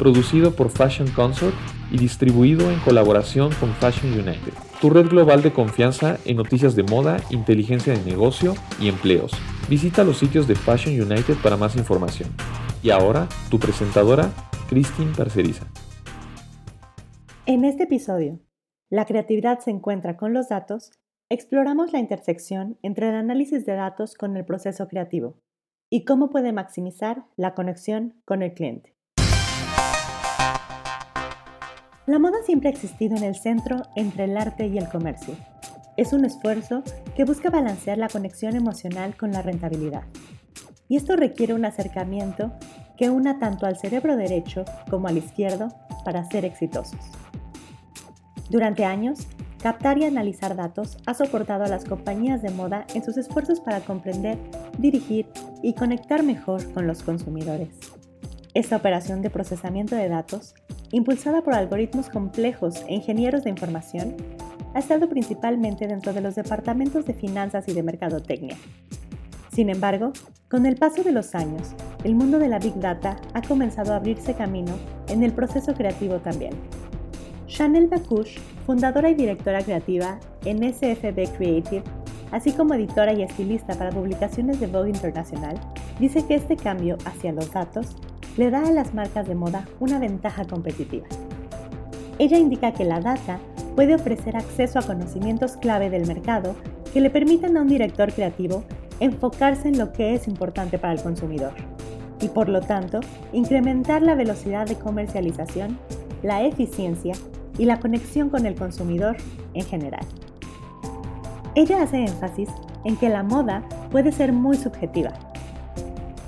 producido por Fashion Consort y distribuido en colaboración con Fashion United, tu red global de confianza en noticias de moda, inteligencia de negocio y empleos. Visita los sitios de Fashion United para más información. Y ahora, tu presentadora, Christine Parceriza. En este episodio, La creatividad se encuentra con los datos, exploramos la intersección entre el análisis de datos con el proceso creativo y cómo puede maximizar la conexión con el cliente. La moda siempre ha existido en el centro entre el arte y el comercio. Es un esfuerzo que busca balancear la conexión emocional con la rentabilidad. Y esto requiere un acercamiento que una tanto al cerebro derecho como al izquierdo para ser exitosos. Durante años, captar y analizar datos ha soportado a las compañías de moda en sus esfuerzos para comprender, dirigir y conectar mejor con los consumidores. Esta operación de procesamiento de datos impulsada por algoritmos complejos e ingenieros de información, ha estado principalmente dentro de los departamentos de finanzas y de mercadotecnia. Sin embargo, con el paso de los años, el mundo de la Big Data ha comenzado a abrirse camino en el proceso creativo también. Chanel Bacush, fundadora y directora creativa en SFB Creative, así como editora y estilista para publicaciones de Vogue Internacional, dice que este cambio hacia los datos le da a las marcas de moda una ventaja competitiva. Ella indica que la data puede ofrecer acceso a conocimientos clave del mercado que le permitan a un director creativo enfocarse en lo que es importante para el consumidor y por lo tanto incrementar la velocidad de comercialización, la eficiencia y la conexión con el consumidor en general. Ella hace énfasis en que la moda puede ser muy subjetiva,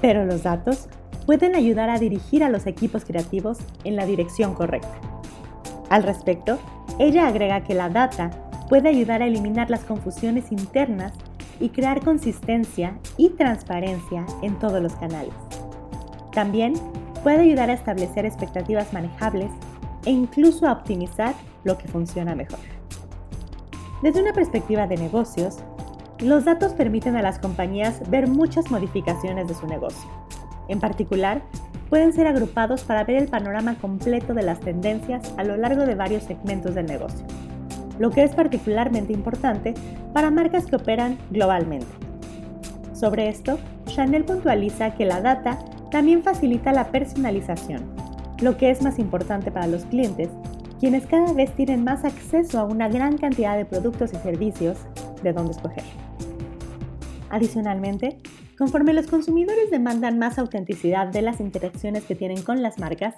pero los datos pueden ayudar a dirigir a los equipos creativos en la dirección correcta. Al respecto, ella agrega que la data puede ayudar a eliminar las confusiones internas y crear consistencia y transparencia en todos los canales. También puede ayudar a establecer expectativas manejables e incluso a optimizar lo que funciona mejor. Desde una perspectiva de negocios, los datos permiten a las compañías ver muchas modificaciones de su negocio en particular, pueden ser agrupados para ver el panorama completo de las tendencias a lo largo de varios segmentos del negocio, lo que es particularmente importante para marcas que operan globalmente. Sobre esto, Chanel puntualiza que la data también facilita la personalización, lo que es más importante para los clientes, quienes cada vez tienen más acceso a una gran cantidad de productos y servicios de donde escoger. Adicionalmente, Conforme los consumidores demandan más autenticidad de las interacciones que tienen con las marcas,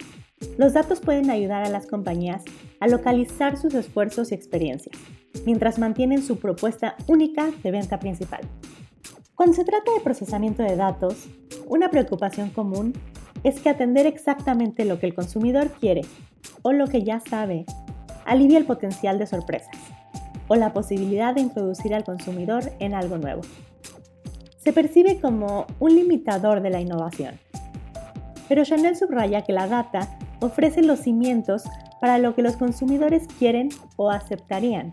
los datos pueden ayudar a las compañías a localizar sus esfuerzos y experiencias, mientras mantienen su propuesta única de venta principal. Cuando se trata de procesamiento de datos, una preocupación común es que atender exactamente lo que el consumidor quiere o lo que ya sabe alivia el potencial de sorpresas o la posibilidad de introducir al consumidor en algo nuevo se percibe como un limitador de la innovación. Pero Chanel subraya que la data ofrece los cimientos para lo que los consumidores quieren o aceptarían.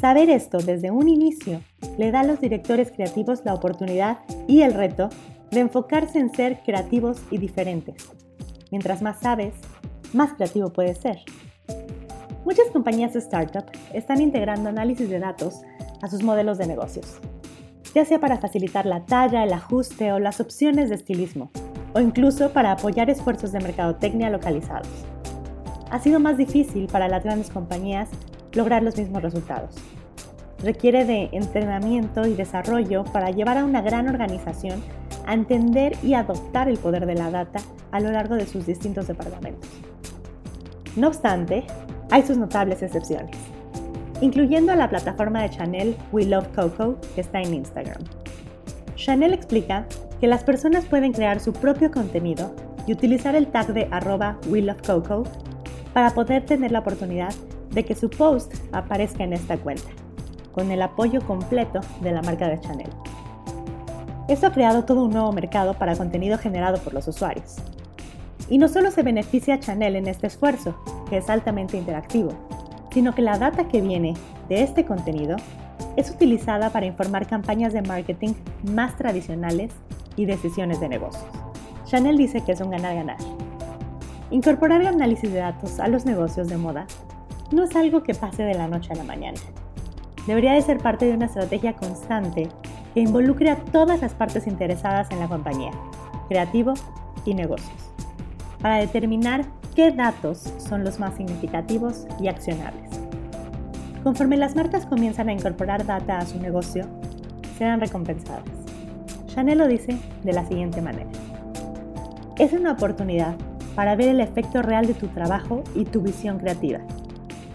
Saber esto desde un inicio le da a los directores creativos la oportunidad y el reto de enfocarse en ser creativos y diferentes. Mientras más sabes, más creativo puedes ser. Muchas compañías startup están integrando análisis de datos a sus modelos de negocios ya sea para facilitar la talla, el ajuste o las opciones de estilismo, o incluso para apoyar esfuerzos de mercadotecnia localizados. Ha sido más difícil para las grandes compañías lograr los mismos resultados. Requiere de entrenamiento y desarrollo para llevar a una gran organización a entender y adoptar el poder de la data a lo largo de sus distintos departamentos. No obstante, hay sus notables excepciones incluyendo a la plataforma de Chanel We Love Coco que está en Instagram. Chanel explica que las personas pueden crear su propio contenido y utilizar el tag de arroba We Love Coco para poder tener la oportunidad de que su post aparezca en esta cuenta. con el apoyo completo de la marca de Chanel. Esto ha creado todo un nuevo mercado para contenido generado por los usuarios. Y no solo se beneficia Chanel en este esfuerzo, que es altamente interactivo, sino que la data que viene de este contenido es utilizada para informar campañas de marketing más tradicionales y decisiones de negocios. Chanel dice que es un ganar-ganar. Incorporar el análisis de datos a los negocios de moda no es algo que pase de la noche a la mañana. Debería de ser parte de una estrategia constante que involucre a todas las partes interesadas en la compañía, creativo y negocios, para determinar qué datos son los más significativos y accionables. Conforme las marcas comienzan a incorporar data a su negocio, serán recompensadas. Chanel lo dice de la siguiente manera. Es una oportunidad para ver el efecto real de tu trabajo y tu visión creativa,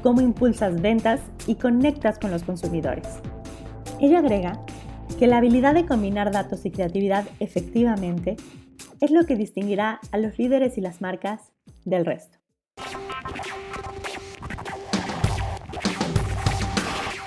cómo impulsas ventas y conectas con los consumidores. Ella agrega que la habilidad de combinar datos y creatividad efectivamente es lo que distinguirá a los líderes y las marcas del resto.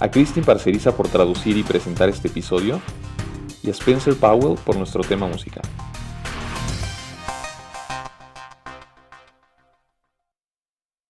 a Christine Parceriza por traducir y presentar este episodio y a Spencer Powell por nuestro tema musical.